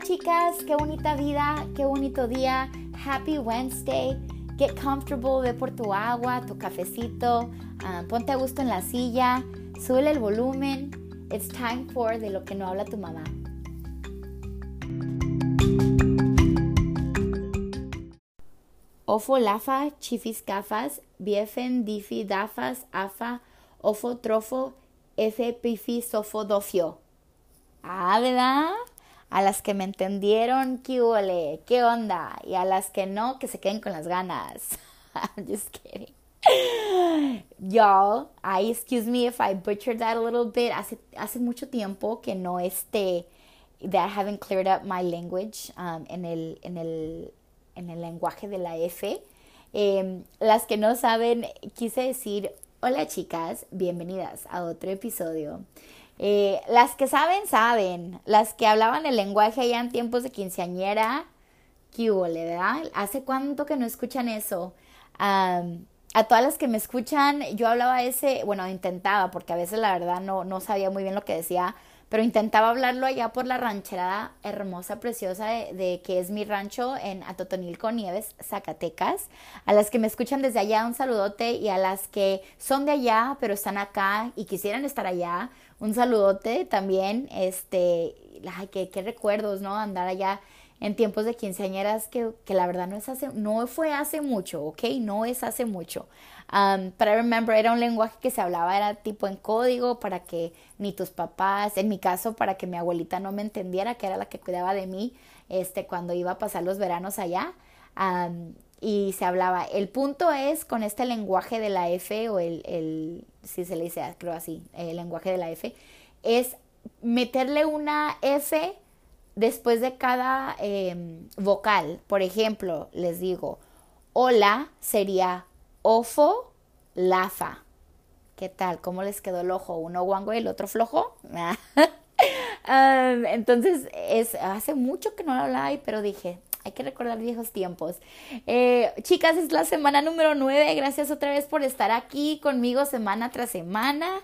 Chicas, qué bonita vida, qué bonito día. Happy Wednesday. Get comfortable, ve por tu agua, tu cafecito, uh, ponte a gusto en la silla, sube el volumen. It's time for de lo que no habla tu mamá. Ofo lafa, chifis gafas, biefen difi dafas, afa, ofo trofo, efe pifi sofo dofio. Ah, ¿verdad? A las que me entendieron, ¿qué huele? ¿Qué onda? Y a las que no, que se queden con las ganas. Just kidding. Y'all, I excuse me if I butchered that a little bit. Hace, hace mucho tiempo que no este, that I haven't cleared up my language um, en, el, en, el, en el lenguaje de la F. Eh, las que no saben, quise decir, hola chicas, bienvenidas a otro episodio eh, las que saben, saben. Las que hablaban el lenguaje ya en tiempos de quinceañera, ¿qué ¿verdad? ¿Hace cuánto que no escuchan eso? a todas las que me escuchan, yo hablaba ese, bueno, intentaba, porque a veces la verdad no, no sabía muy bien lo que decía, pero intentaba hablarlo allá por la rancherada hermosa, preciosa de, que es mi rancho en Atotonilco, Nieves, Zacatecas. A las que me escuchan desde allá, un saludote y a las que son de allá, pero están acá y quisieran estar allá, un saludote también. Este, ay, qué, qué recuerdos, ¿no? Andar allá en tiempos de quinceañeras que, que, la verdad no es hace, no fue hace mucho, ¿ok? No es hace mucho. Um, I remember, era un lenguaje que se hablaba, era tipo en código para que ni tus papás, en mi caso, para que mi abuelita no me entendiera, que era la que cuidaba de mí, este, cuando iba a pasar los veranos allá. Um, y se hablaba. El punto es con este lenguaje de la F, o el, el si se le dice, creo así, el lenguaje de la F, es meterle una F después de cada em, vocal. Por ejemplo, les digo, hola sería ofo, lafa. ¿Qué tal? ¿Cómo les quedó el ojo? ¿Uno guango y el otro flojo? entonces, es, hace mucho que no lo hablaba, pero dije, hay que recordar viejos tiempos. Eh, chicas, es la semana número 9. Gracias otra vez por estar aquí conmigo semana tras semana.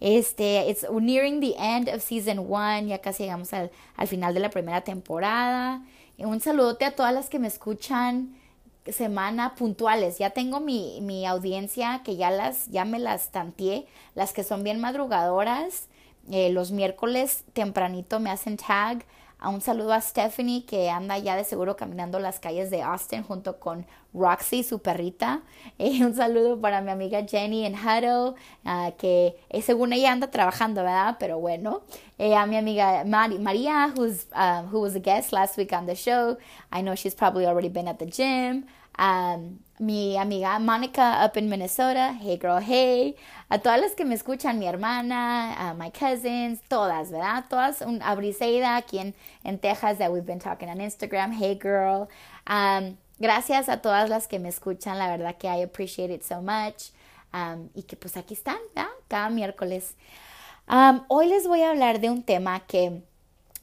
Este, it's nearing the end of season one, ya casi llegamos al, al final de la primera temporada. Un saludote a todas las que me escuchan semana puntuales. Ya tengo mi, mi audiencia que ya las, ya me las tanteé, las que son bien madrugadoras. Eh, los miércoles tempranito me hacen tag un saludo a Stephanie que anda ya de seguro caminando las calles de Austin junto con Roxy, su perrita. Eh, un saludo para mi amiga Jenny en Huddle, uh, que eh, según ella anda trabajando, ¿verdad? Pero bueno. Eh, a mi amiga María, who's, uh, who was a guest last week on the show. I know she's probably already been at the gym. Um, mi amiga Monica up in Minnesota, hey girl, hey, a todas las que me escuchan, mi hermana, uh, my cousins, todas, ¿verdad? Todas, un, a Briseida aquí en, en Texas that we've been talking on Instagram, hey girl. Um, gracias a todas las que me escuchan, la verdad que I appreciate it so much. Um, y que pues aquí están, ¿verdad? Cada miércoles. Um, hoy les voy a hablar de un tema que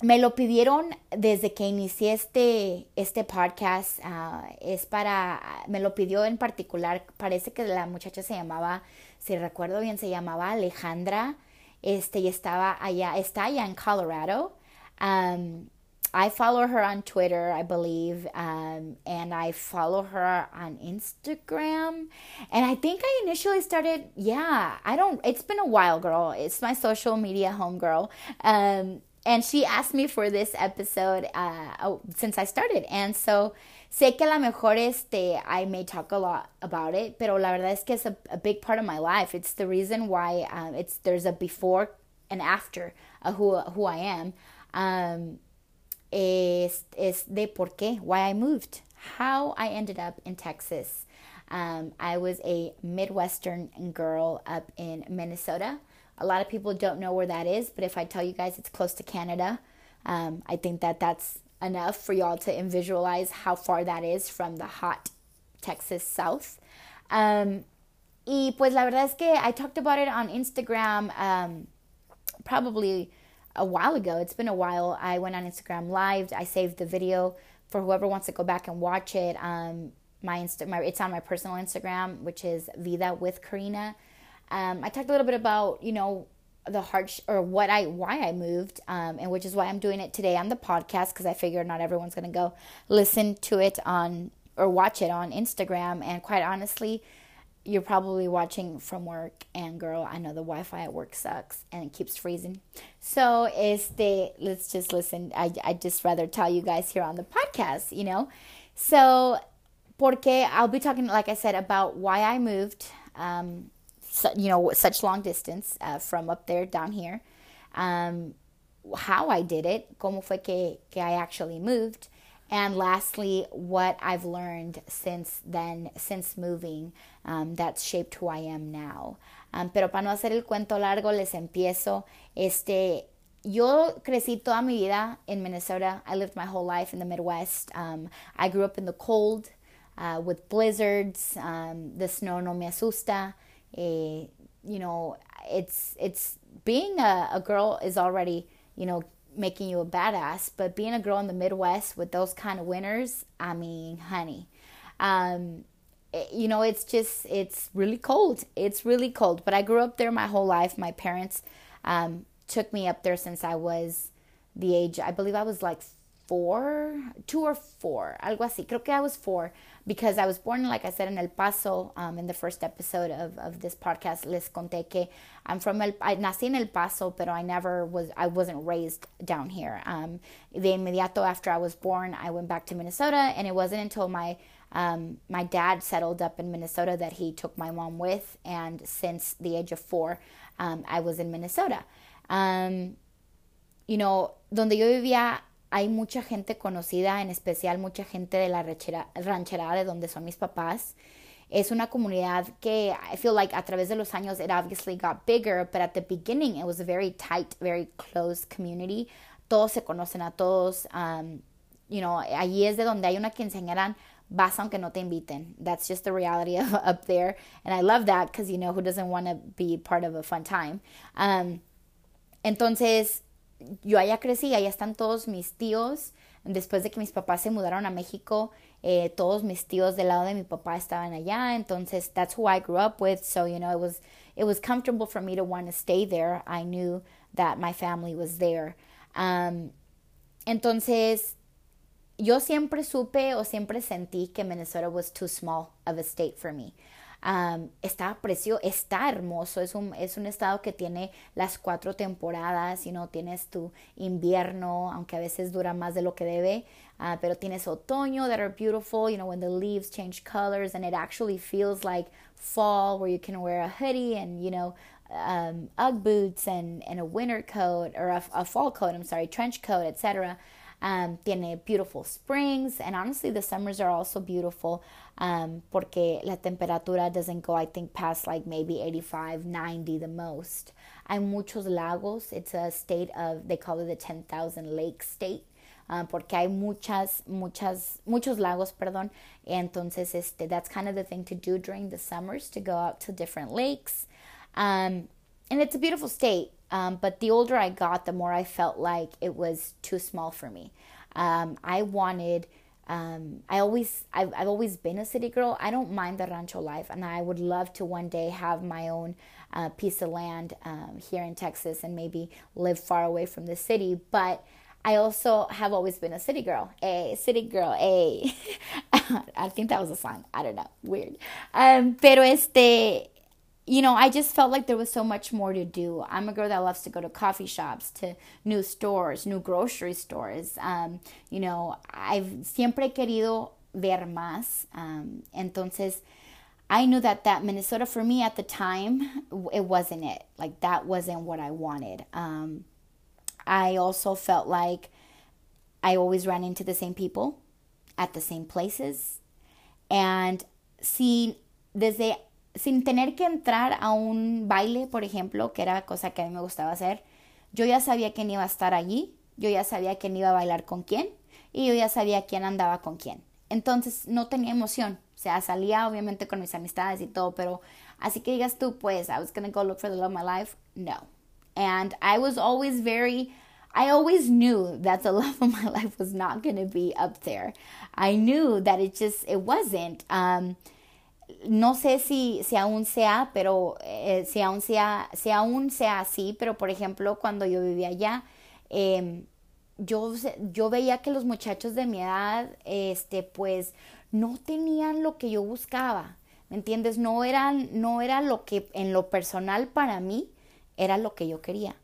me lo pidieron desde que inicié este, este podcast. Uh, es para, me lo pidió en particular, parece que la muchacha se llamaba, si recuerdo bien, se llamaba Alejandra. Este, y estaba allá, está allá en Colorado. Um, I follow her on Twitter, I believe, um, and I follow her on Instagram. And I think I initially started, yeah, I don't, it's been a while, girl. It's my social media home girl. Um, and she asked me for this episode uh, oh, since I started. And so sé que a lo mejor este, I may talk a lot about it, pero la verdad es que es a, a big part of my life. It's the reason why um, it's there's a before and after who, who I am. Um, es, es de por qué, why I moved, how I ended up in Texas. Um, I was a Midwestern girl up in Minnesota. A lot of people don't know where that is, but if I tell you guys it's close to Canada, um, I think that that's enough for y'all to visualize how far that is from the hot Texas South. Um, y pues la verdad es que I talked about it on Instagram um, probably a while ago. It's been a while. I went on Instagram live. I saved the video for whoever wants to go back and watch it. Um, my Insta, my, it's on my personal Instagram, which is Vida with Karina. Um, I talked a little bit about, you know, the hard or what I why I moved, um, and which is why I'm doing it today on the podcast because I figured not everyone's gonna go listen to it on or watch it on Instagram. And quite honestly, you're probably watching from work, and girl, I know the Wi-Fi at work sucks and it keeps freezing. So este, let's just listen. I I just rather tell you guys here on the podcast, you know. So, porque I'll be talking, like I said, about why I moved. Um, you know, such long distance uh, from up there down here. Um, how I did it, cómo fue que, que I actually moved, and lastly, what I've learned since then, since moving, um, that's shaped who I am now. Um, pero para no hacer el cuento largo, les empiezo. Este, yo crecí toda mi vida in Minnesota. I lived my whole life in the Midwest. Um, I grew up in the cold uh, with blizzards. Um, the snow no me asusta. Eh, you know, it's it's being a, a girl is already you know making you a badass, but being a girl in the Midwest with those kind of winters, I mean, honey, um, it, you know, it's just it's really cold. It's really cold. But I grew up there my whole life. My parents um, took me up there since I was the age. I believe I was like four, two or four, algo así. Creo que I was four because I was born, like I said, in El Paso. Um, in the first episode of, of this podcast, les conté que I'm from El. I nací en El Paso, pero I never was. I wasn't raised down here. Um, de inmediato after I was born, I went back to Minnesota, and it wasn't until my um, my dad settled up in Minnesota that he took my mom with, and since the age of four, um, I was in Minnesota. Um, you know, donde yo vivía hay mucha gente conocida, en especial mucha gente de la rancherada de donde son mis papás. Es una comunidad que I feel like a través de los años it obviously got bigger, but at the beginning it was a very tight, very close community. Todos se conocen a todos. Um, you know, allí es de donde hay una quinceañera, vas aunque no te inviten. That's just the reality of, up there. And I love that because, you know, who doesn't want to be part of a fun time? Um, entonces, yo allá crecí, allá están todos mis tíos. Después de que mis papás se mudaron a México, eh, todos mis tíos del lado de mi papá estaban allá. Entonces, that's who I grew up with. So, you know, it was, it was comfortable for me to want to stay there. I knew that my family was there. Um, entonces, yo siempre supe o siempre sentí que Minnesota was too small of a state for me. Um, está precioso, está hermoso, es un, es un estado que tiene las cuatro temporadas, y no tienes tu invierno, aunque a veces dura más de lo que debe, uh, pero tienes otoño that are beautiful, you know, when the leaves change colors and it actually feels like fall where you can wear a hoodie and, you know, um, Ugg boots and, and a winter coat or a, a fall coat, I'm sorry, trench coat, etc. Um, tiene beautiful springs, and honestly, the summers are also beautiful um, porque la temperatura doesn't go, I think, past like maybe 85, 90 the most. Hay muchos lagos. It's a state of, they call it the 10,000 lake state. Um, porque hay muchas, muchas, muchos lagos, perdón. Entonces, este, that's kind of the thing to do during the summers to go out to different lakes. Um, and it's a beautiful state. Um, but the older I got, the more I felt like it was too small for me. Um, I wanted, um, I always, I've, I've always been a city girl. I don't mind the rancho life, and I would love to one day have my own uh, piece of land um, here in Texas and maybe live far away from the city. But I also have always been a city girl. A city girl. A. I think that was a song. I don't know. Weird. Um, pero este you know, I just felt like there was so much more to do. I'm a girl that loves to go to coffee shops, to new stores, new grocery stores. Um, you know, I've siempre querido ver más. Um, entonces, I knew that that Minnesota for me at the time, it wasn't it. Like that wasn't what I wanted. Um, I also felt like I always ran into the same people at the same places. And see, desde sin tener que entrar a un baile, por ejemplo, que era cosa que a mí me gustaba hacer, yo ya sabía quién iba a estar allí, yo ya sabía quién iba a bailar con quién y yo ya sabía quién andaba con quién. Entonces no tenía emoción, o sea, salía obviamente con mis amistades y todo, pero así que digas tú, pues, I was gonna go look for the love of my life, no. And I was always very, I always knew that the love of my life was not gonna be up there. I knew that it just, it wasn't. Um, no sé si, si aún sea, pero eh, si, aún sea, si aún sea así, pero por ejemplo, cuando yo vivía allá, em, yo, yo veía que los muchachos de mi edad, este, pues, no tenían lo que yo buscaba, ¿me entiendes? No eran, no era lo que en lo personal para mí era lo que yo quería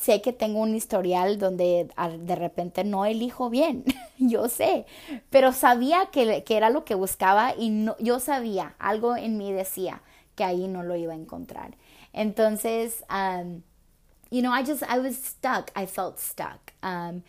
sé que tengo un historial donde de repente no elijo bien, yo sé, pero sabía que, que, era lo que buscaba y no, yo sabía, algo en mí decía que ahí no lo iba a encontrar. Entonces, um, you know, I just, I was stuck, I felt stuck. Um,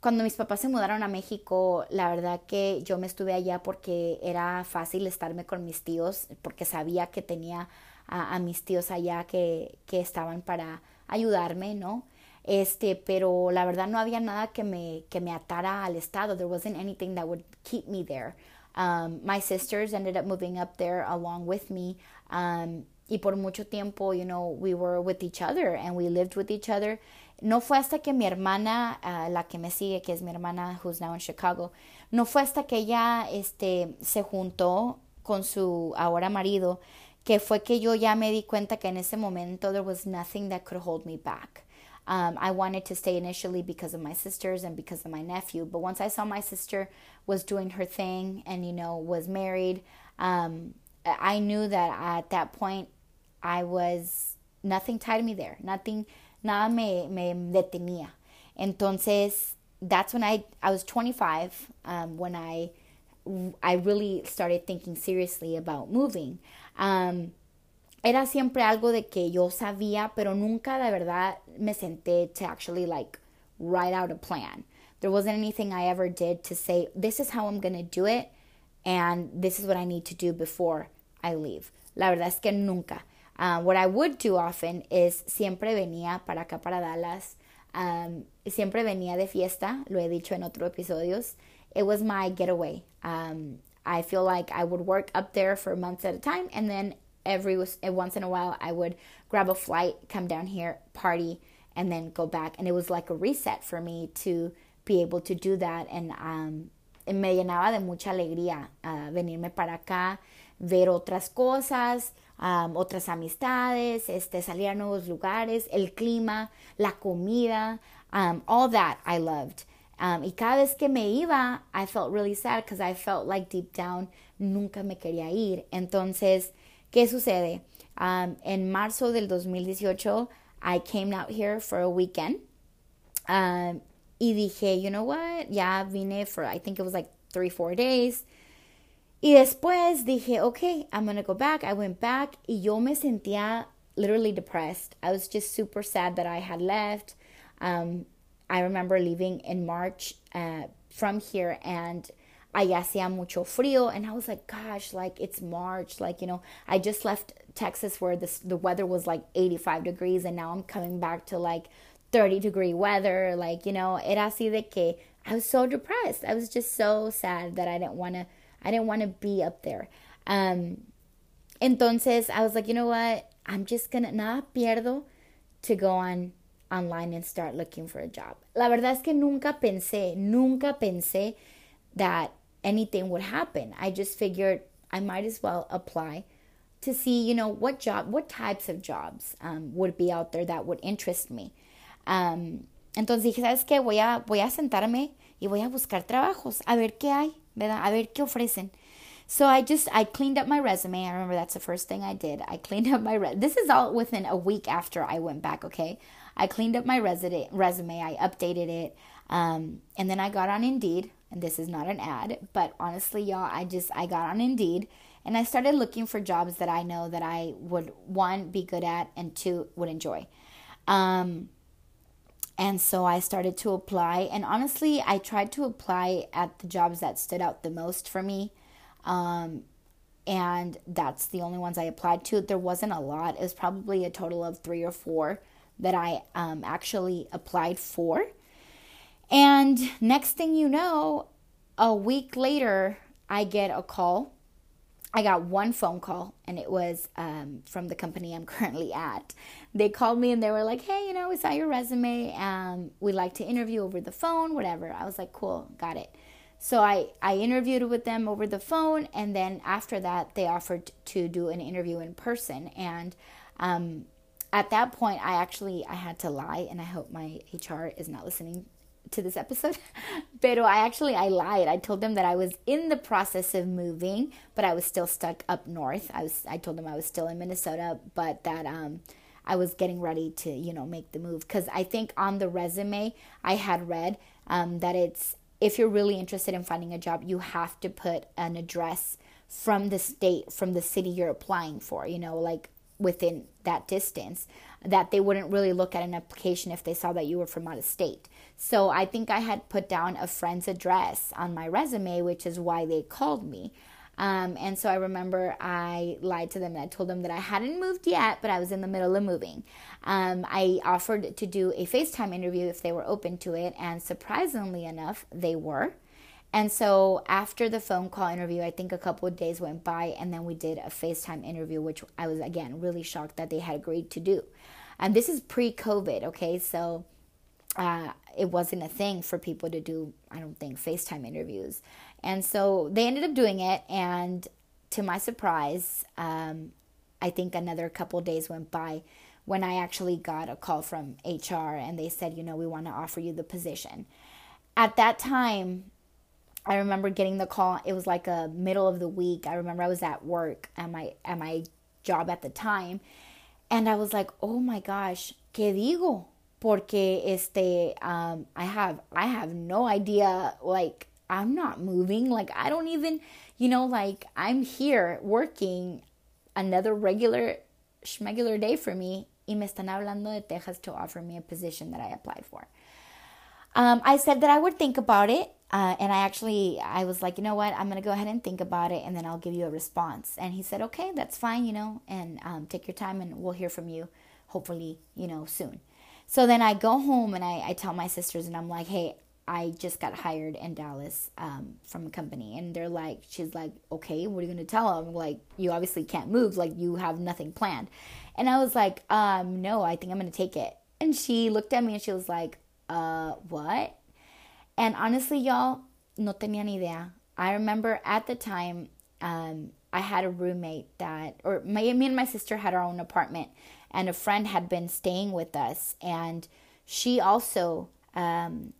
cuando mis papás se mudaron a México, la verdad que yo me estuve allá porque era fácil estarme con mis tíos, porque sabía que tenía a, a mis tíos allá que, que estaban para ayudarme, ¿no? Este, pero la verdad no había nada que me, que me atara al estado. There wasn't anything that would keep me there. Um, my sisters ended up moving up there along with me. Um, y por mucho tiempo, you know, we were with each other and we lived with each other. No fue hasta que mi hermana, uh, la que me sigue, que es mi hermana who's now in Chicago, no fue hasta que ella este, se juntó con su ahora marido que fue que yo ya me di cuenta que en ese momento there was nothing that could hold me back. Um, I wanted to stay initially because of my sisters and because of my nephew, but once I saw my sister was doing her thing and you know was married, um, I knew that at that point I was nothing tied me there, nothing, nada me me detenía. Entonces that's when I I was 25 um, when I I really started thinking seriously about moving. Um, era siempre algo de que yo sabía, pero nunca de verdad me senté to actually like write out a plan. There wasn't anything I ever did to say, this is how I'm going to do it and this is what I need to do before I leave. La verdad es que nunca. Uh, what I would do often is siempre venía para acá, para Dallas. Um, siempre venía de fiesta, lo he dicho en otros episodios. It was my getaway. Um, I feel like I would work up there for months at a time, and then every once in a while I would grab a flight, come down here, party, and then go back. And it was like a reset for me to be able to do that. And um, me llenaba de mucha alegría uh, venirme para acá, ver otras cosas, um, otras amistades, este, salir a nuevos lugares, el clima, la comida, um, all that I loved. Um, y cada vez que me iba, I felt really sad because I felt like deep down nunca me quería ir. Entonces, ¿qué sucede? Um, en marzo del 2018, I came out here for a weekend. Um, y dije, you know what? Ya vine for, I think it was like three, four days. Y después dije, okay, I'm gonna go back. I went back y yo me sentía literally depressed. I was just super sad that I had left. Um, I remember leaving in March uh, from here and I hacía mucho frío and I was like, gosh, like it's March. Like, you know, I just left Texas where this, the weather was like 85 degrees and now I'm coming back to like 30 degree weather. Like, you know, era así de que I was so depressed. I was just so sad that I didn't want to, I didn't want to be up there. Um, entonces I was like, you know what? I'm just gonna, nada pierdo to go on online and start looking for a job. La verdad es que nunca pensé, nunca pensé that anything would happen. I just figured I might as well apply to see, you know, what job, what types of jobs um, would be out there that would interest me. Um, entonces dije, ¿sabes qué? Voy a, voy a sentarme y voy a buscar trabajos, a ver qué hay, ¿verdad? A ver qué ofrecen. So I just I cleaned up my resume. I remember that's the first thing I did. I cleaned up my re- This is all within a week after I went back, okay? I cleaned up my resume, I updated it, um, and then I got on Indeed. And this is not an ad, but honestly, y'all, I just I got on Indeed and I started looking for jobs that I know that I would one be good at and two would enjoy. Um, and so I started to apply, and honestly, I tried to apply at the jobs that stood out the most for me. Um, and that's the only ones I applied to. There wasn't a lot, it was probably a total of three or four that I um, actually applied for. And next thing you know, a week later, I get a call. I got one phone call, and it was um, from the company I'm currently at. They called me and they were like, "Hey, you know, we saw your resume. Um, we'd like to interview over the phone, whatever." I was like, "Cool, got it." So I, I interviewed with them over the phone, and then after that, they offered to do an interview in person. And um, at that point, I actually I had to lie, and I hope my HR is not listening to this episode. but I actually I lied. I told them that I was in the process of moving, but I was still stuck up north. I was I told them I was still in Minnesota, but that um I was getting ready to, you know, make the move because I think on the resume I had read um, that it's if you're really interested in finding a job, you have to put an address from the state, from the city you're applying for, you know, like within that distance, that they wouldn't really look at an application if they saw that you were from out of state. So I think I had put down a friend's address on my resume, which is why they called me. Um, and so I remember I lied to them and I told them that I hadn't moved yet, but I was in the middle of moving. Um, I offered to do a FaceTime interview if they were open to it, and surprisingly enough, they were. And so after the phone call interview, I think a couple of days went by, and then we did a FaceTime interview, which I was again really shocked that they had agreed to do. And this is pre COVID, okay? So uh, it wasn't a thing for people to do, I don't think, FaceTime interviews. And so they ended up doing it. And to my surprise, um, I think another couple days went by when I actually got a call from HR and they said, you know, we want to offer you the position. At that time, I remember getting the call. It was like a middle of the week. I remember I was at work at my at my job at the time, and I was like, "Oh my gosh, qué digo?" Porque este, um, I have I have no idea like I'm not moving. Like, I don't even, you know, like I'm here working another regular, schmegular day for me. Y me están hablando de Texas to offer me a position that I applied for. Um, I said that I would think about it. Uh, and I actually, I was like, you know what? I'm going to go ahead and think about it and then I'll give you a response. And he said, okay, that's fine, you know, and um, take your time and we'll hear from you hopefully, you know, soon. So then I go home and I, I tell my sisters and I'm like, hey, I just got hired in Dallas um, from a company, and they're like, she's like, okay, what are you gonna tell them? Like, you obviously can't move, like you have nothing planned. And I was like, um, no, I think I'm gonna take it. And she looked at me and she was like, uh, what? And honestly, y'all, no tenía ni idea. I remember at the time, um, I had a roommate that, or my, me and my sister had our own apartment, and a friend had been staying with us, and she also um,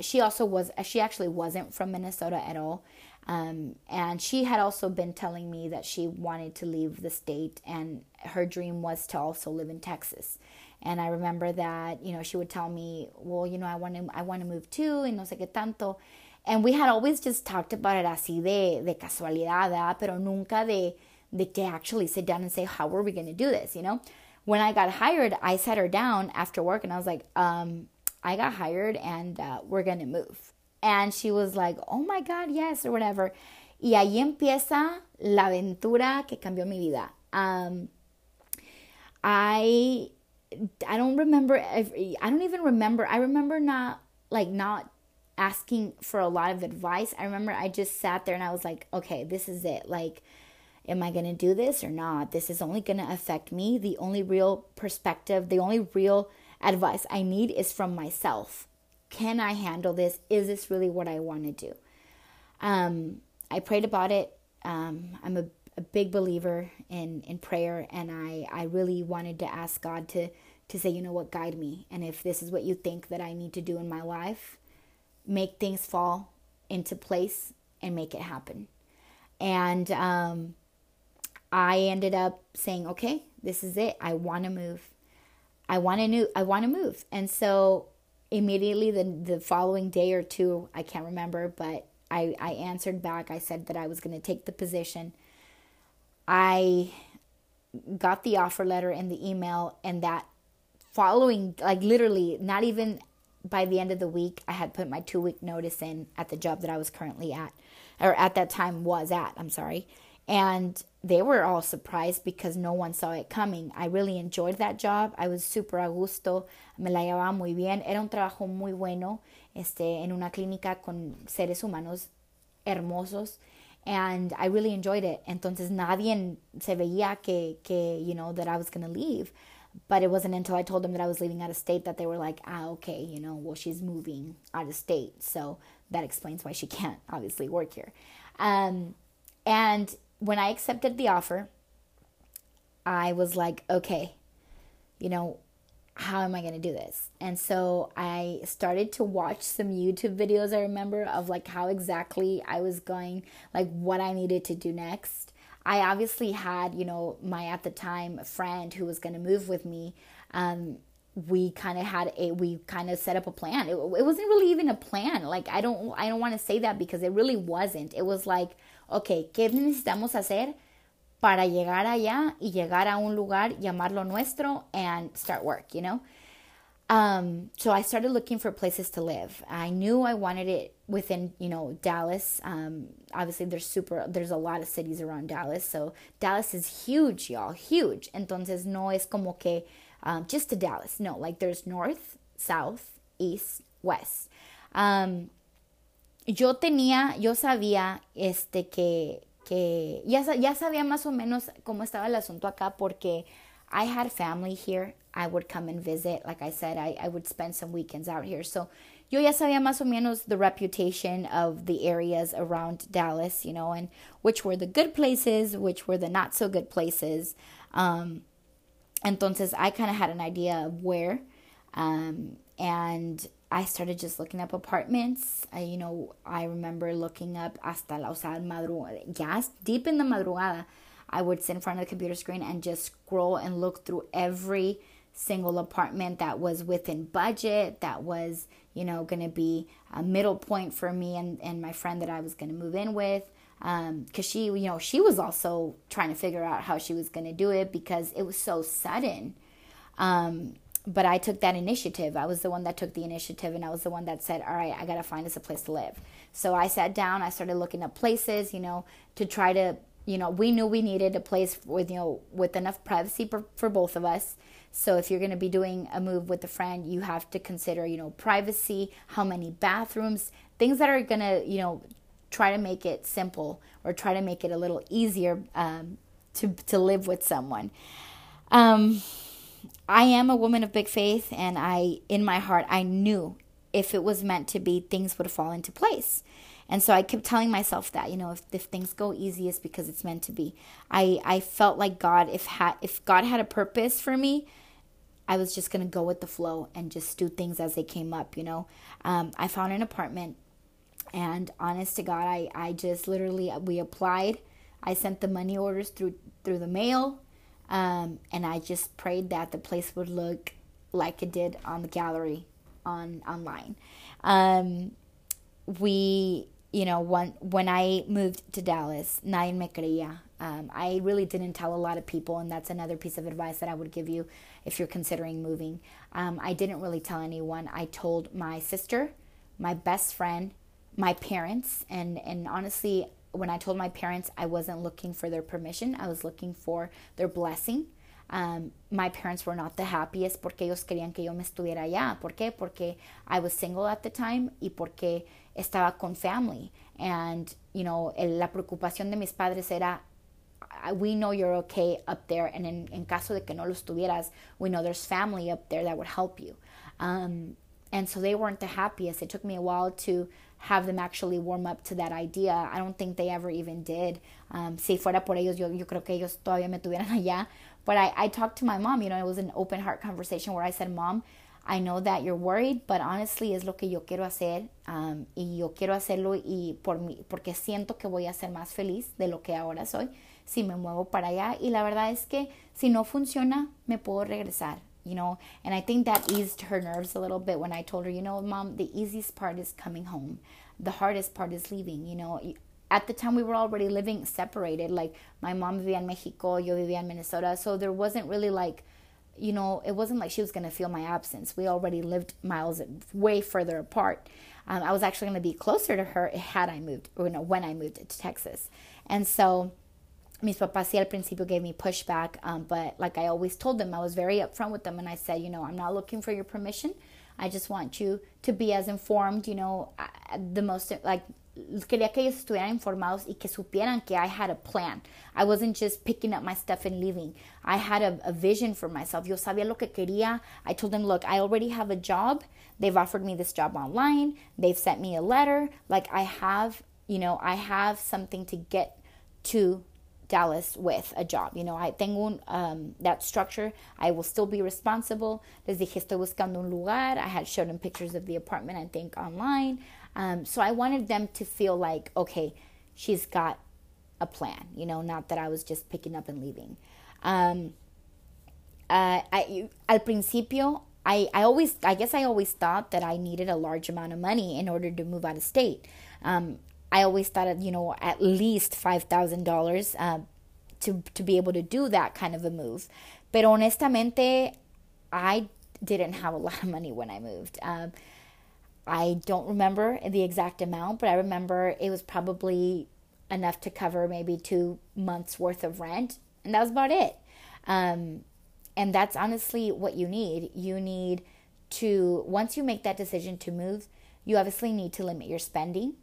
she also was she actually wasn't from Minnesota at all. Um, and she had also been telling me that she wanted to leave the state and her dream was to also live in Texas. And I remember that, you know, she would tell me, well, you know, I want to, I want to move too, y no sé qué tanto. And we had always just talked about it así de, de casualidad, ¿verdad? pero nunca de, de to actually sit down and say, how are we going to do this, you know? When I got hired, I sat her down after work and I was like, um, I got hired and uh, we're going to move. And she was like, oh my God, yes, or whatever. Y ahí empieza la aventura que cambió mi vida. Um, I I don't remember I don't even remember I remember not like not asking for a lot of advice. I remember I just sat there and I was like, okay, this is it. Like am I going to do this or not? This is only going to affect me. The only real perspective, the only real advice I need is from myself. Can I handle this? Is this really what I want to do? Um, I prayed about it. Um, I'm a, a, big believer in, in prayer, and I, I really wanted to ask God to, to say, you know what, guide me. And if this is what you think that I need to do in my life, make things fall into place and make it happen. And um, I ended up saying, okay, this is it. I want to move. I want to new I want to move. And so immediately the the following day or two, I can't remember, but I I answered back. I said that I was going to take the position. I got the offer letter and the email and that following like literally not even by the end of the week I had put my 2 week notice in at the job that I was currently at or at that time was at, I'm sorry. And they were all surprised because no one saw it coming. I really enjoyed that job. I was super a gusto. Me la llevaba muy bien. Era un trabajo muy bueno este, en una clínica con seres humanos hermosos. And I really enjoyed it. And entonces nadie se veía que, que you know, that I was going to leave. but it wasn't until I told them that I was leaving out of state that they were like, ah, okay, you know, well, she's moving out of state. So that explains why she can't obviously work here. Um, and when I accepted the offer, I was like, okay, you know, how am I going to do this? And so I started to watch some YouTube videos, I remember, of like how exactly I was going, like what I needed to do next. I obviously had, you know, my at the time friend who was going to move with me. Um, we kind of had a we kind of set up a plan. It, it wasn't really even a plan. Like I don't I don't want to say that because it really wasn't. It was like, okay, ¿qué necesitamos hacer para llegar allá y llegar a un lugar, llamarlo nuestro and start work, you know? Um, so I started looking for places to live. I knew I wanted it within, you know, Dallas. Um, obviously there's super, there's a lot of cities around Dallas. So Dallas is huge, y'all, huge. Entonces no es como que um, just to Dallas. No, like there's north, south, east, west. Um, yo tenía, yo sabía, este, que, que ya, ya sabía más o menos cómo estaba el asunto acá porque I had family here. I would come and visit. Like I said, I, I would spend some weekends out here. So yo ya sabía más o menos the reputation of the areas around Dallas, you know, and which were the good places, which were the not so good places. Um, entonces I kind of had an idea of where. Um, and I started just looking up apartments. I, you know, I remember looking up hasta la sea, madrugada, ya deep in the madrugada. I would sit in front of the computer screen and just scroll and look through every single apartment that was within budget, that was, you know, going to be a middle point for me and, and my friend that I was going to move in with. Because um, she, you know, she was also trying to figure out how she was going to do it because it was so sudden. Um, but I took that initiative. I was the one that took the initiative and I was the one that said, all right, I got to find us a place to live. So I sat down, I started looking up places, you know, to try to you know, we knew we needed a place with, you know, with enough privacy for, for both of us. So if you're going to be doing a move with a friend, you have to consider, you know, privacy, how many bathrooms, things that are going to, you know, try to make it simple or try to make it a little easier um, to, to live with someone. Um, I am a woman of big faith, and I, in my heart, I knew if it was meant to be, things would fall into place. And so I kept telling myself that, you know, if, if things go easy, it's because it's meant to be. I, I felt like God, if ha- if God had a purpose for me, I was just gonna go with the flow and just do things as they came up, you know. Um, I found an apartment, and honest to God, I, I just literally we applied. I sent the money orders through through the mail, um, and I just prayed that the place would look like it did on the gallery on online. Um, we you know, when when I moved to Dallas, nadie me creía. Um, I really didn't tell a lot of people, and that's another piece of advice that I would give you if you're considering moving. Um, I didn't really tell anyone. I told my sister, my best friend, my parents, and and honestly, when I told my parents, I wasn't looking for their permission. I was looking for their blessing. Um, my parents were not the happiest porque ellos querían que yo me estuviera allá. ¿Por qué? Porque I was single at the time y porque estaba con family. And, you know, el, la preocupación de mis padres era, we know you're okay up there, and in, en caso de que no lo estuvieras, we know there's family up there that would help you. Um, and so they weren't the happiest. It took me a while to have them actually warm up to that idea. I don't think they ever even did. Um, si fuera por ellos, yo, creo que ellos todavía me tuvieran allá. But I, I talked to my mom, you know, it was an open heart conversation where I said, Mom, I know that you're worried, but honestly es lo que yo quiero hacer um, y yo quiero hacerlo y por mí, porque siento que voy a ser más feliz de lo que ahora soy si me muevo para allá y la verdad es que si no funciona me puedo regresar you know and i think that eased her nerves a little bit when i told her you know mom the easiest part is coming home the hardest part is leaving you know at the time we were already living separated like my mom vivía in mexico yo vivía in minnesota so there wasn't really like you know, it wasn't like she was going to feel my absence. We already lived miles way further apart. Um, I was actually going to be closer to her had I moved, you know, when I moved to Texas. And so, mis papás sí al principio gave me pushback, um, but like I always told them, I was very upfront with them, and I said, you know, I'm not looking for your permission. I just want you to be as informed, you know, the most like quería que ellos estuvieran informados y que supieran que I had a plan. I wasn't just picking up my stuff and leaving. I had a, a vision for myself. Yo sabía lo que quería. I told them, look, I already have a job. They've offered me this job online. They've sent me a letter. Like I have, you know, I have something to get to Dallas with a job. You know, I tengo un, um, that structure. I will still be responsible. Les dije, estoy buscando un lugar. I had showed them pictures of the apartment, I think, online. Um, so I wanted them to feel like, okay, she's got a plan, you know, not that I was just picking up and leaving. Um, uh, I, al principio, I, I always, I guess I always thought that I needed a large amount of money in order to move out of state. Um, I always thought of, you know, at least $5,000 uh, to, to be able to do that kind of a move. Pero honestamente, I didn't have a lot of money when I moved. Um, I don't remember the exact amount, but I remember it was probably enough to cover maybe two months worth of rent, and that was about it. Um, and that's honestly what you need. You need to, once you make that decision to move, you obviously need to limit your spending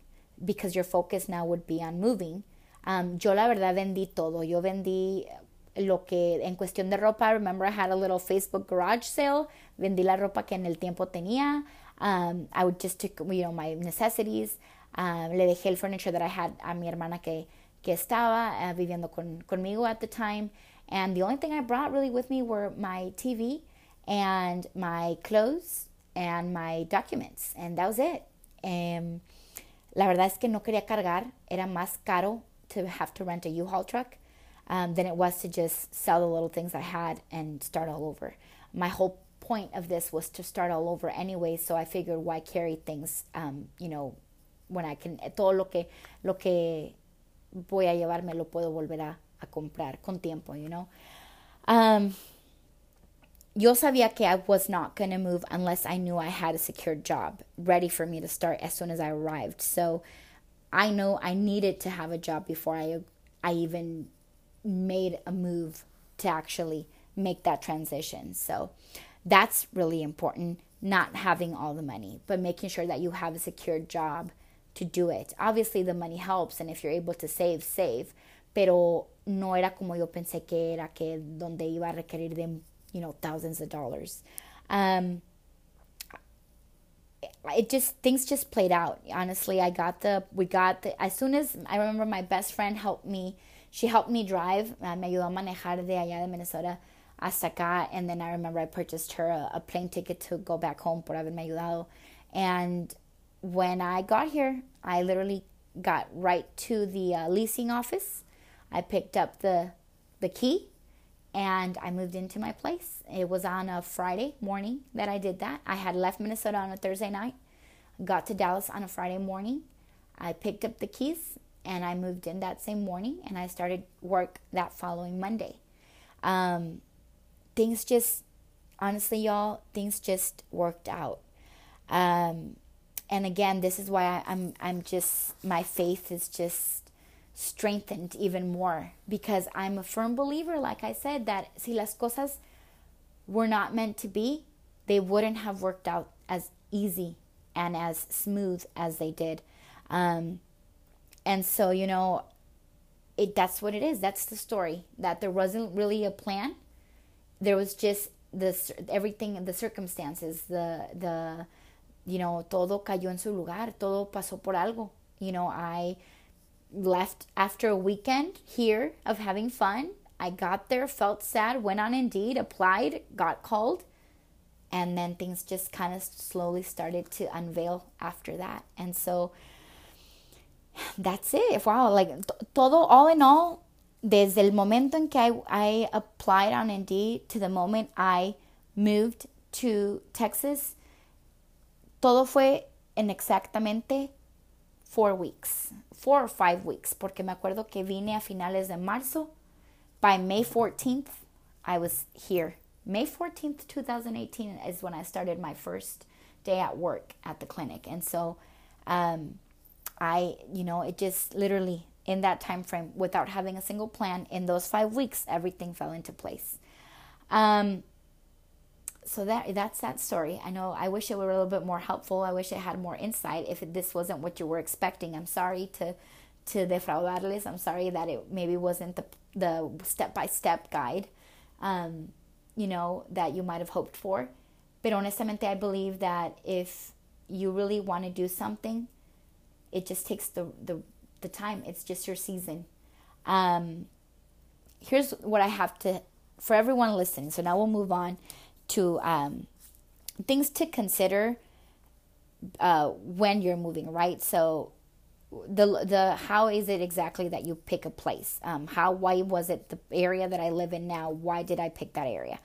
because your focus now would be on moving. Um, yo la verdad vendí todo. Yo vendí lo que en cuestión de ropa. Remember I had a little Facebook garage sale. Vendí la ropa que en el tiempo tenía. Um, I would just take, you know, my necessities. Um, le dejé el furniture that I had a mi hermana que, que estaba uh, viviendo con, conmigo at the time. And the only thing I brought really with me were my TV and my clothes and my documents. And that was it. Um, la verdad es que no quería cargar. Era más caro to have to rent a U-Haul truck um, than it was to just sell the little things I had and start all over. My whole point of this was to start all over anyway, so I figured why carry things, um, you know, when I can, todo lo que, lo que voy a llevarme lo puedo volver a, a comprar con tiempo, you know. Um, yo sabía que I was not going to move unless I knew I had a secured job ready for me to start as soon as I arrived. So I know I needed to have a job before I I even made a move to actually make that transition. So that's really important, not having all the money, but making sure that you have a secured job to do it. Obviously, the money helps, and if you're able to save, save. Pero no era como yo pensé que era, que donde iba a requerir de, you know, thousands of dollars. Um, it just things just played out honestly i got the we got the as soon as i remember my best friend helped me she helped me drive uh, me ayudó a manejar de allá de minnesota hasta acá. And then I remember I purchased her a, a plane ticket to go back home por haberme ayudado. And when I got here, I literally got right to the uh, leasing office. I picked up the the key and I moved into my place. It was on a Friday morning that I did that. I had left Minnesota on a Thursday night, got to Dallas on a Friday morning. I picked up the keys and I moved in that same morning and I started work that following Monday. Um, things just honestly y'all things just worked out um, and again this is why I, i'm i'm just my faith is just strengthened even more because i'm a firm believer like i said that si las cosas were not meant to be they wouldn't have worked out as easy and as smooth as they did. Um, and so you know it that's what it is. That's the story that there wasn't really a plan. There was just this everything the circumstances the the you know todo cayó en su lugar todo pasó por algo. You know i left after a weekend here of having fun. I got there felt sad went on indeed applied got called and then things just kind of slowly started to unveil after that. And so that's it. Wow like todo all in all desde el momento en que I, I applied on Indeed to the moment I moved to Texas, todo fue en exactamente four weeks, four or five weeks, porque me acuerdo que vine a finales de marzo. By May 14th, I was here. May 14th, 2018 is when I started my first day at work at the clinic. And so um, I, you know, it just literally in that time frame without having a single plan in those five weeks everything fell into place um, so that that's that story. I know I wish it were a little bit more helpful. I wish it had more insight. If this wasn't what you were expecting, I'm sorry to to defraudarles. I'm sorry that it maybe wasn't the the step by step guide, um, you know, that you might have hoped for. But honestamente, I believe that if you really want to do something, it just takes the the the time. It's just your season. Um, here's what I have to for everyone listening. So now we'll move on to um, things to consider uh, when you're moving, right? So the the how is it exactly that you pick a place? Um, how why was it the area that I live in now? Why did I pick that area?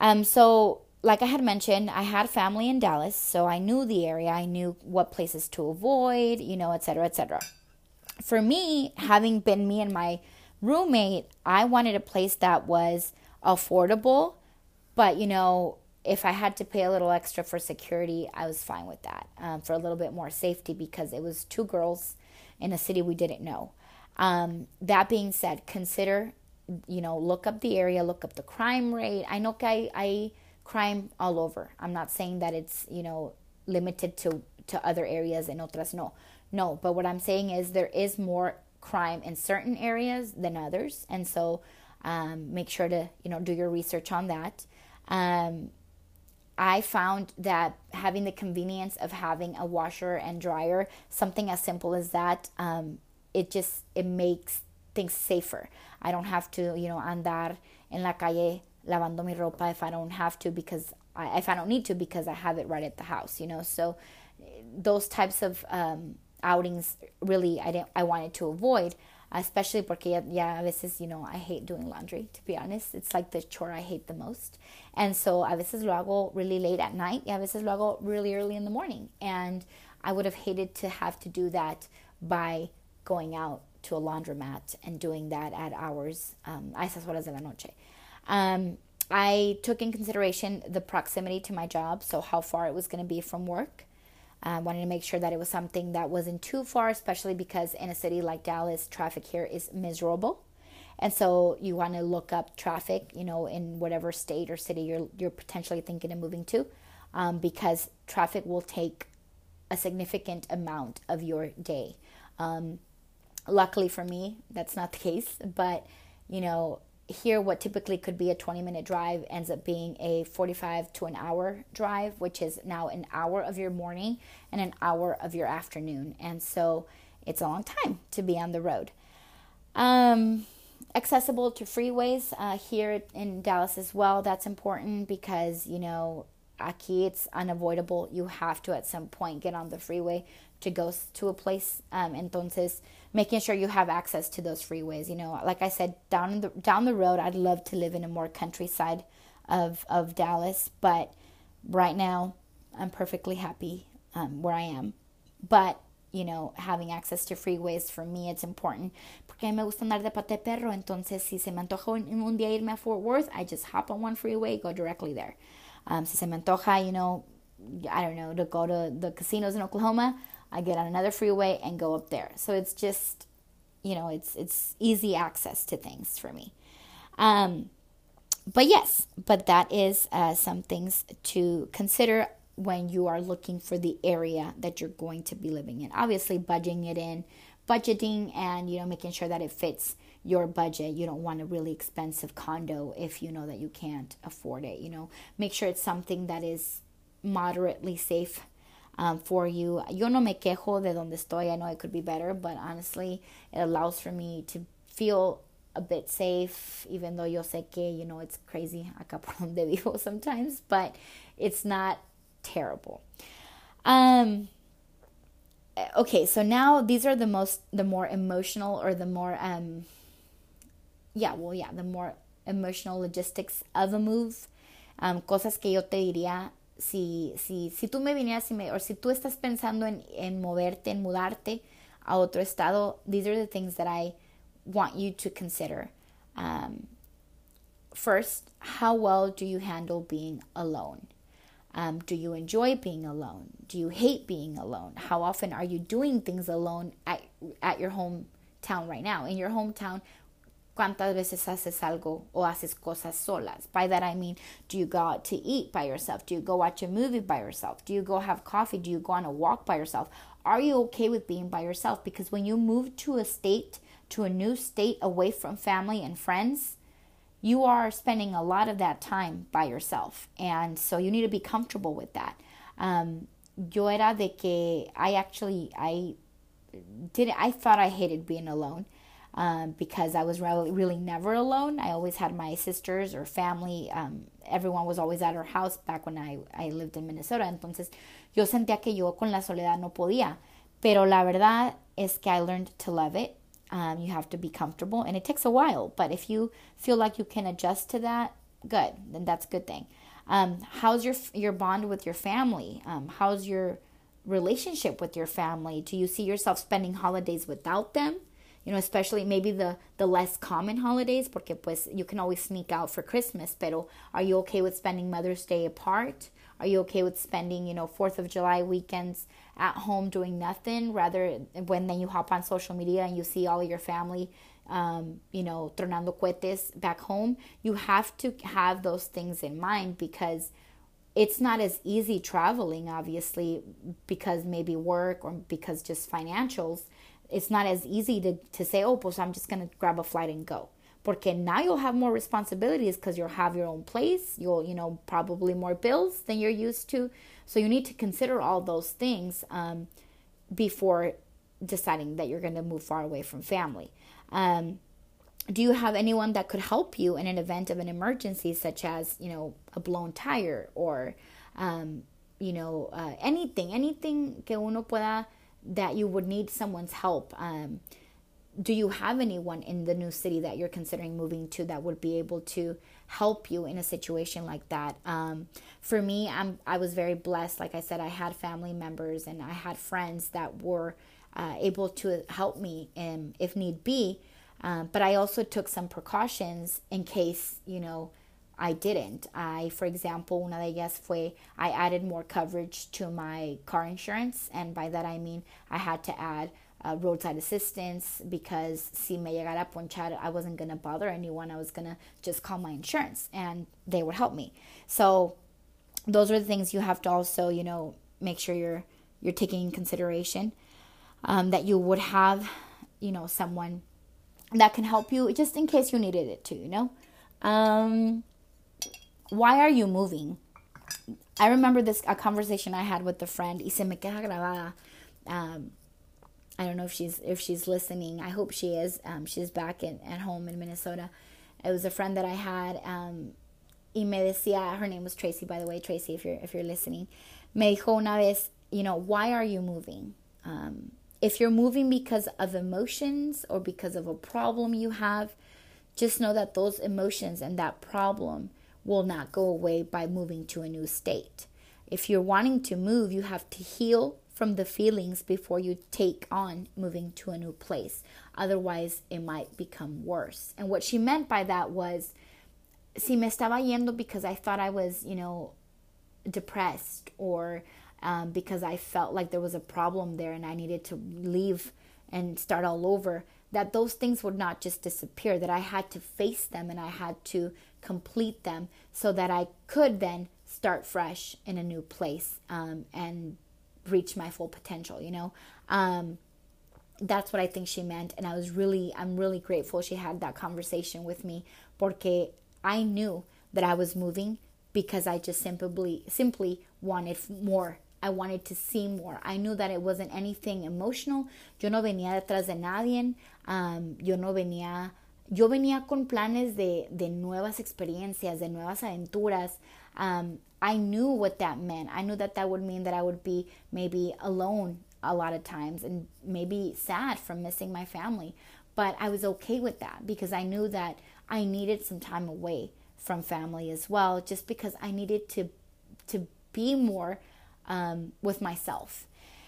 Um, so like I had mentioned, I had family in Dallas, so I knew the area. I knew what places to avoid, you know, et cetera, et cetera. For me, having been me and my roommate, I wanted a place that was affordable, but you know, if I had to pay a little extra for security, I was fine with that um, for a little bit more safety because it was two girls in a city we didn't know. Um, that being said, consider, you know, look up the area, look up the crime rate. I know I, I crime all over. I'm not saying that it's, you know, limited to, to other areas and otras no. No, but what I'm saying is there is more crime in certain areas than others. And so um, make sure to, you know, do your research on that. Um, I found that having the convenience of having a washer and dryer, something as simple as that, um, it just it makes things safer. I don't have to, you know, andar en la calle lavando mi ropa if I don't have to because I, if I don't need to because I have it right at the house, you know. So those types of um, outings really I didn't I wanted to avoid especially porque ya, ya a veces, you know, I hate doing laundry, to be honest. It's like the chore I hate the most. And so a veces lo hago really late at night y a veces lo hago really early in the morning. And I would have hated to have to do that by going out to a laundromat and doing that at hours, um, a esas horas de la noche. Um, I took in consideration the proximity to my job, so how far it was going to be from work. I wanted to make sure that it was something that wasn't too far, especially because in a city like Dallas, traffic here is miserable. And so you want to look up traffic, you know, in whatever state or city you're you're potentially thinking of moving to, um, because traffic will take a significant amount of your day. Um, luckily for me, that's not the case, but you know, here what typically could be a 20 minute drive ends up being a 45 to an hour drive which is now an hour of your morning and an hour of your afternoon. And so it's a long time to be on the road. Um, accessible to freeways uh, here in dallas as well that's important because you know aquí it's unavoidable. You have to at some point get on the freeway to go to a place. Um, entonces making sure you have access to those freeways. You know, like I said, down the down the road, I'd love to live in a more countryside of of Dallas, but right now I'm perfectly happy um, where I am. But you know, having access to freeways for me it's important porque me gusta andar de pate perro. Entonces, si se me antoja un, un día irme a Fort Worth, I just hop on one freeway, go directly there. Um, si se me antoja, you know, I don't know, to go to the casinos in Oklahoma, I get on another freeway and go up there. So it's just, you know, it's it's easy access to things for me. Um, but yes, but that is uh, some things to consider when you are looking for the area that you're going to be living in. Obviously, budgeting it in, budgeting, and you know, making sure that it fits your budget. You don't want a really expensive condo if you know that you can't afford it. You know, make sure it's something that is moderately safe um, for you. Yo no me quejo de donde estoy. I know it could be better, but honestly, it allows for me to feel a bit safe, even though yo sé que, you know, it's crazy acá por donde vivo sometimes, but it's not terrible. Um, okay, so now these are the most, the more emotional or the more, um, yeah, well, yeah, the more emotional logistics of a move. Um, cosas que yo te diría si, si, si tú me vinieras y me, o si tú estás pensando en, en moverte, en mudarte a otro estado, these are the things that I want you to consider. Um, first, how well do you handle being alone? Um, do you enjoy being alone? Do you hate being alone? How often are you doing things alone at, at your hometown right now? In your hometown, ¿Cuántas veces haces algo o haces cosas solas? By that I mean, do you go out to eat by yourself? Do you go watch a movie by yourself? Do you go have coffee? Do you go on a walk by yourself? Are you okay with being by yourself? Because when you move to a state, to a new state away from family and friends, you are spending a lot of that time by yourself. And so you need to be comfortable with that. Um, yo era de que I actually, I did I thought I hated being alone um, because I was really, really never alone. I always had my sisters or family. Um, everyone was always at our house back when I, I lived in Minnesota. Entonces yo sentía que yo con la soledad no podía. Pero la verdad es que I learned to love it. Um, you have to be comfortable, and it takes a while. But if you feel like you can adjust to that, good. Then that's a good thing. Um, how's your your bond with your family? Um, how's your relationship with your family? Do you see yourself spending holidays without them? You know, especially maybe the the less common holidays, porque pues you can always sneak out for Christmas, pero are you okay with spending Mother's Day apart? Are you okay with spending, you know, 4th of July weekends at home doing nothing rather when then you hop on social media and you see all your family um, you know, tronando cohetes back home? You have to have those things in mind because it's not as easy traveling obviously because maybe work or because just financials it's not as easy to, to say, oh, pues I'm just going to grab a flight and go. Porque now you'll have more responsibilities because you'll have your own place. You'll, you know, probably more bills than you're used to. So you need to consider all those things um, before deciding that you're going to move far away from family. Um, do you have anyone that could help you in an event of an emergency, such as, you know, a blown tire or, um, you know, uh, anything, anything que uno pueda that you would need someone's help. Um, do you have anyone in the new city that you're considering moving to that would be able to help you in a situation like that? Um, for me, I'm I was very blessed. Like I said, I had family members and I had friends that were uh, able to help me, if need be. Um, but I also took some precautions in case you know I didn't. I, for example, una de ellas fue I added more coverage to my car insurance, and by that I mean I had to add uh, roadside assistance because si me llegara ponchar, I wasn't gonna bother anyone. I was gonna just call my insurance, and they would help me. So those are the things you have to also, you know, make sure you're you're taking in consideration um, that you would have, you know, someone that can help you just in case you needed it too. You know. Um, why are you moving? I remember this a conversation I had with a friend. Y se me queda grabada. Um, I don't know if she's if she's listening. I hope she is. Um, she's back in, at home in Minnesota. It was a friend that I had. Um, y me decía, her name was Tracy, by the way, Tracy, if you're if you're listening. Me dijo una vez, you know, why are you moving? Um, if you're moving because of emotions or because of a problem you have, just know that those emotions and that problem will not go away by moving to a new state. If you're wanting to move, you have to heal from the feelings before you take on moving to a new place. Otherwise, it might become worse. And what she meant by that was si me estaba yendo because I thought I was, you know, depressed or um, because I felt like there was a problem there and I needed to leave and start all over, that those things would not just disappear, that I had to face them and I had to complete them so that I could then start fresh in a new place um, and reach my full potential, you know? Um, that's what I think she meant. And I was really, I'm really grateful she had that conversation with me porque I knew that I was moving because I just simply, simply wanted more. I wanted to see more. I knew that it wasn't anything emotional. Yo no venía detrás de nadie. Um, yo no venía yo venía con planes de, de nuevas experiencias, de nuevas aventuras. Um, I knew what that meant. I knew that that would mean that I would be maybe alone a lot of times and maybe sad from missing my family. But I was okay with that because I knew that I needed some time away from family as well, just because I needed to to be more um, with myself.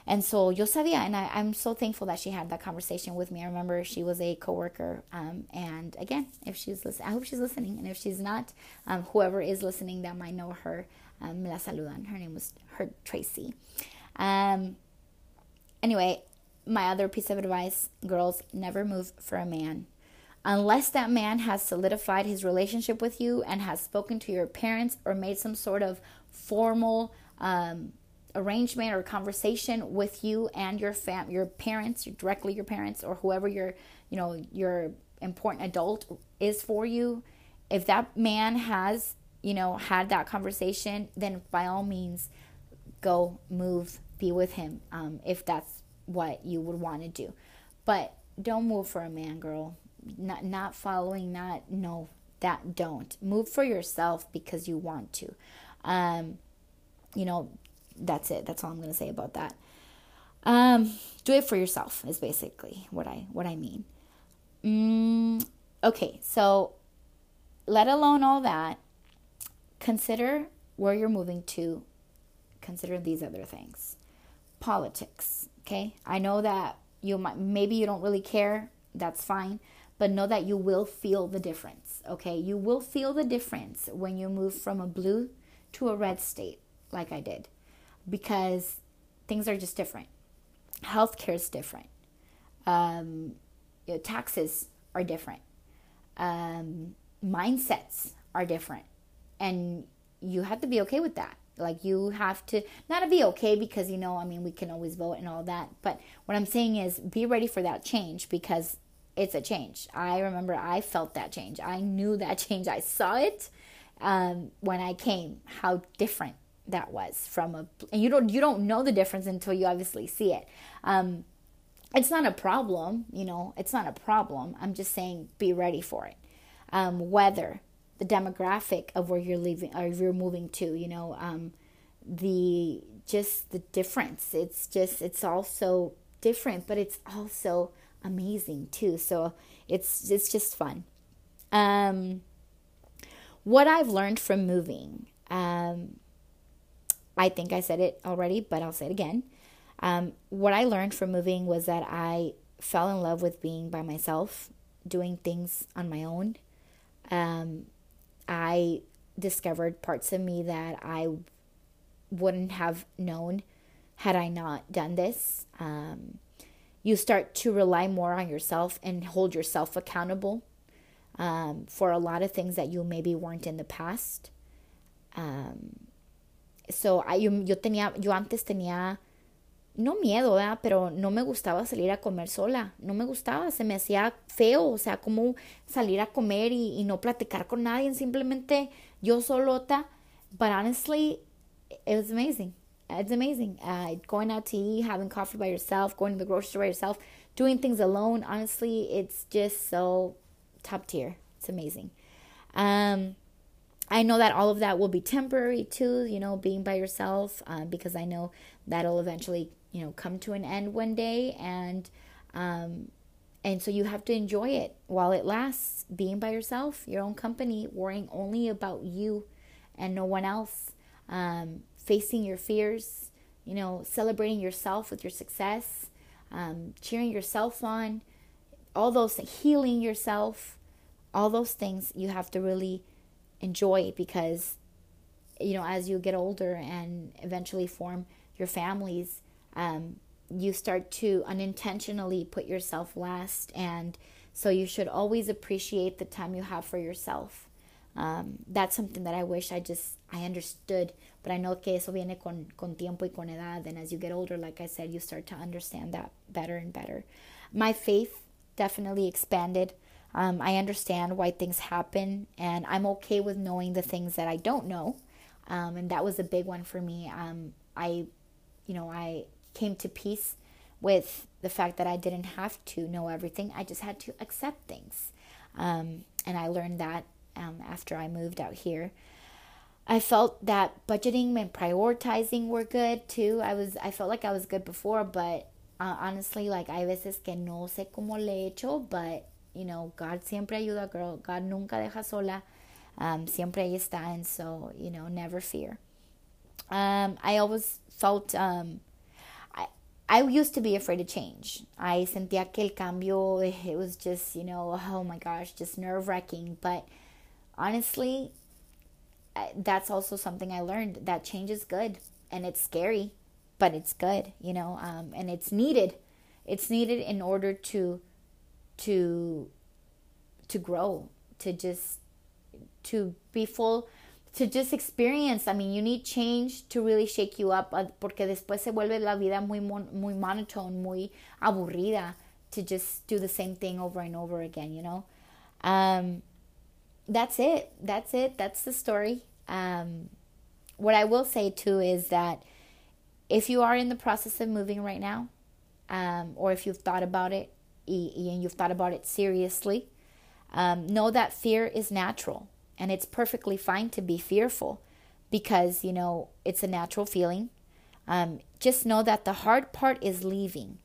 And so yo sabía, and I, am so thankful that she had that conversation with me. I remember she was a coworker. Um, and again, if she's listening, I hope she's listening. And if she's not, um, whoever is listening that might know her, um, me la saludan. Her name was her Tracy. Um, anyway, my other piece of advice, girls, never move for a man. unless that man has solidified his relationship with you and has spoken to your parents or made some sort of formal um, arrangement or conversation with you and your fam your parents directly your parents or whoever your you know your important adult is for you. If that man has you know had that conversation then by all means go move be with him um, if that's what you would want to do. But don't move for a man girl. Not not following not no that don't. Move for yourself because you want to. Um, you know that's it. That's all i'm going to say about that. Um, do it for yourself is basically what i what i mean. Mm, okay so let alone all that consider where you're moving to consider these other things. Politics okay? I know that you might maybe you don't really care that's fine but know that you will feel the difference okay? You will feel the difference when you move from a blue to a red state like i did because things are just different healthcare is different um, you know, taxes are different um, mindsets are different and you have to be okay with that like you have to not to be okay because you know, I mean, we can always vote and all that. But what I'm saying is be ready for that change because it's a change. I remember I felt that change. I knew that change. I saw it um, when I came. How different that was from a. And you don't you don't know the difference until you obviously see it. Um, it's not a problem, you know. It's not a problem. I'm just saying be ready for it. Um, weather, the demographic of where you're leaving or you're moving to you know um, the just the difference it's just it's also different but it's also amazing too so it's it's just fun um, what i've learned from moving um, i think i said it already but i'll say it again um, what i learned from moving was that i fell in love with being by myself doing things on my own um, I discovered parts of me that I wouldn't have known had I not done this. Um, you start to rely more on yourself and hold yourself accountable um, for a lot of things that you maybe weren't in the past. Um, so I, yo, yo tenía, yo antes tenía no miedo, ¿verdad? Pero no me gustaba salir a comer sola, no me gustaba, se me hacía feo, o sea, como salir a comer y, no platicar con nadie, simplemente yo solota. But honestly, it was amazing. It's amazing. Uh, going out to eat, having coffee by yourself, going to the grocery store by yourself, doing things alone. Honestly, it's just so top tier. It's amazing. Um, I know that all of that will be temporary too, you know, being by yourself, um, because I know that'll eventually you know come to an end one day and um and so you have to enjoy it while it lasts. Being by yourself your own company worrying only about you and no one else um, facing your fears you know celebrating yourself with your success um, cheering yourself on all those healing yourself all those things you have to really enjoy because you know as you get older and eventually form your families um, you start to unintentionally put yourself last. And so you should always appreciate the time you have for yourself. Um, that's something that I wish I just I understood, but I know que eso viene con, con tiempo y con edad. And as you get older, like I said, you start to understand that better and better. My faith definitely expanded. Um, I understand why things happen, and I'm okay with knowing the things that I don't know. Um, and that was a big one for me. Um, I, you know, I came to peace with the fact that I didn't have to know everything. I just had to accept things. Um, and I learned that um, after I moved out here. I felt that budgeting and prioritizing were good too. I was I felt like I was good before, but uh, honestly, like hay veces que no sé cómo le he hecho, but you know, God siempre ayuda, girl. God nunca deja sola. Um, siempre ahí está, and so you know, never fear. Um, I always felt um, I I used to be afraid to change. I sentía que el cambio, it was just, you know, oh my gosh, just nerve wracking. But honestly, that's also something I learned that change is good and it's scary, but it's good, you know, um, and it's needed. It's needed in order to, to, to grow, to just to be full to just experience. I mean, you need change to really shake you up uh, porque después se vuelve la vida muy mon muy monotone, muy aburrida to just do the same thing over and over again, you know. Um, that's it. That's it. That's the story. Um, what I will say too is that if you are in the process of moving right now, um, or if you've thought about it and you've thought about it seriously, um, know that fear is natural and it's perfectly fine to be fearful because, you know, it's a natural feeling. Um, just know that the hard part is leaving,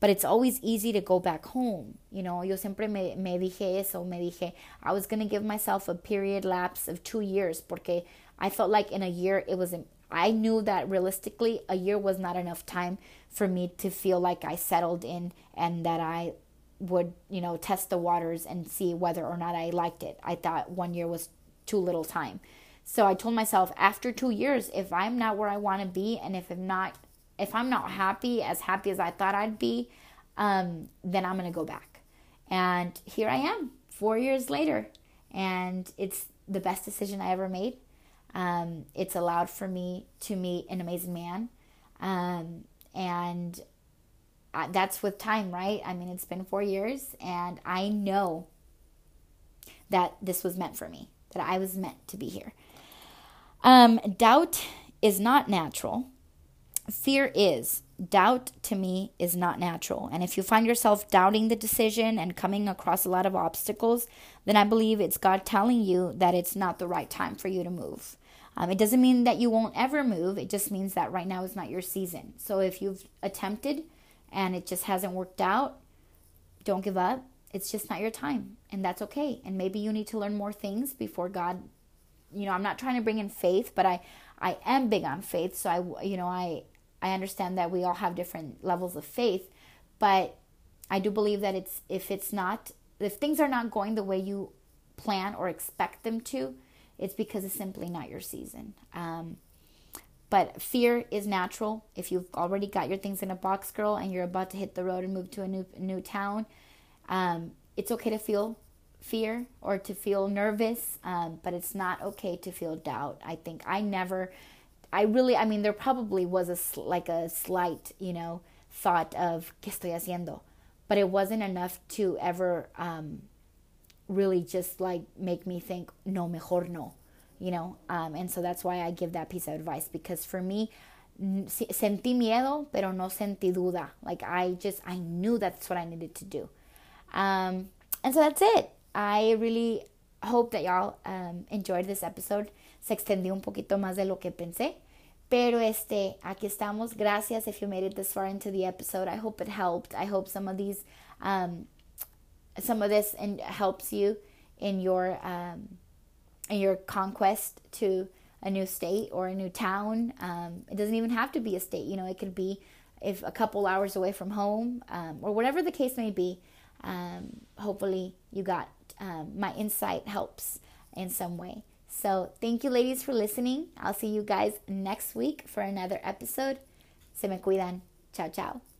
but it's always easy to go back home. You know, yo siempre me, me dije eso, me dije, I was going to give myself a period lapse of two years porque I felt like in a year it was, I knew that realistically a year was not enough time for me to feel like I settled in and that I would, you know, test the waters and see whether or not I liked it. I thought one year was too little time. So I told myself after 2 years if I'm not where I want to be and if I'm not if I'm not happy as happy as I thought I'd be, um, then I'm going to go back. And here I am 4 years later and it's the best decision I ever made. Um, it's allowed for me to meet an amazing man. Um, and that's with time, right? I mean, it's been four years, and I know that this was meant for me, that I was meant to be here. Um, doubt is not natural. Fear is. Doubt to me is not natural. And if you find yourself doubting the decision and coming across a lot of obstacles, then I believe it's God telling you that it's not the right time for you to move. Um, it doesn't mean that you won't ever move. It just means that right now is not your season. So if you've attempted and it just hasn't worked out, don't give up. It's just not your time, and that's okay. And maybe you need to learn more things before God. You know, I'm not trying to bring in faith, but I I am big on faith. So I you know I I understand that we all have different levels of faith, but I do believe that it's if it's not if things are not going the way you plan or expect them to, it's because it's simply not your season. Um, but fear is natural. If you've already got your things in a box, girl, and you're about to hit the road and move to a new new town, um, it's okay to feel fear or to feel nervous, um, but it's not okay to feel doubt. I think I never, I really, I mean, there probably was a like a slight, you know, thought of qué estoy haciendo, but it wasn't enough to ever um, really just like make me think no mejor no you know? Um, and so that's why i give that piece of advice because for me sentí miedo pero no sentí duda. Like i just i knew that's what i needed to do. Um, and so that's it. I really hope that y'all um, enjoyed this episode se extendió un poquito más de lo que pensé pero este aquí estamos gracias if you made it this far into the episode i hope it helped i hope some of these um, some of this and helps you in your um, in your conquest to a new state or a new town. Um, it doesn't even have to be a state. You know, it could be if a couple hours away from home um, or whatever the case may be. Um, hopefully, you got um, my insight helps in some way. So, thank you, ladies, for listening. I'll see you guys next week for another episode. Se me cuidan. Ciao, ciao.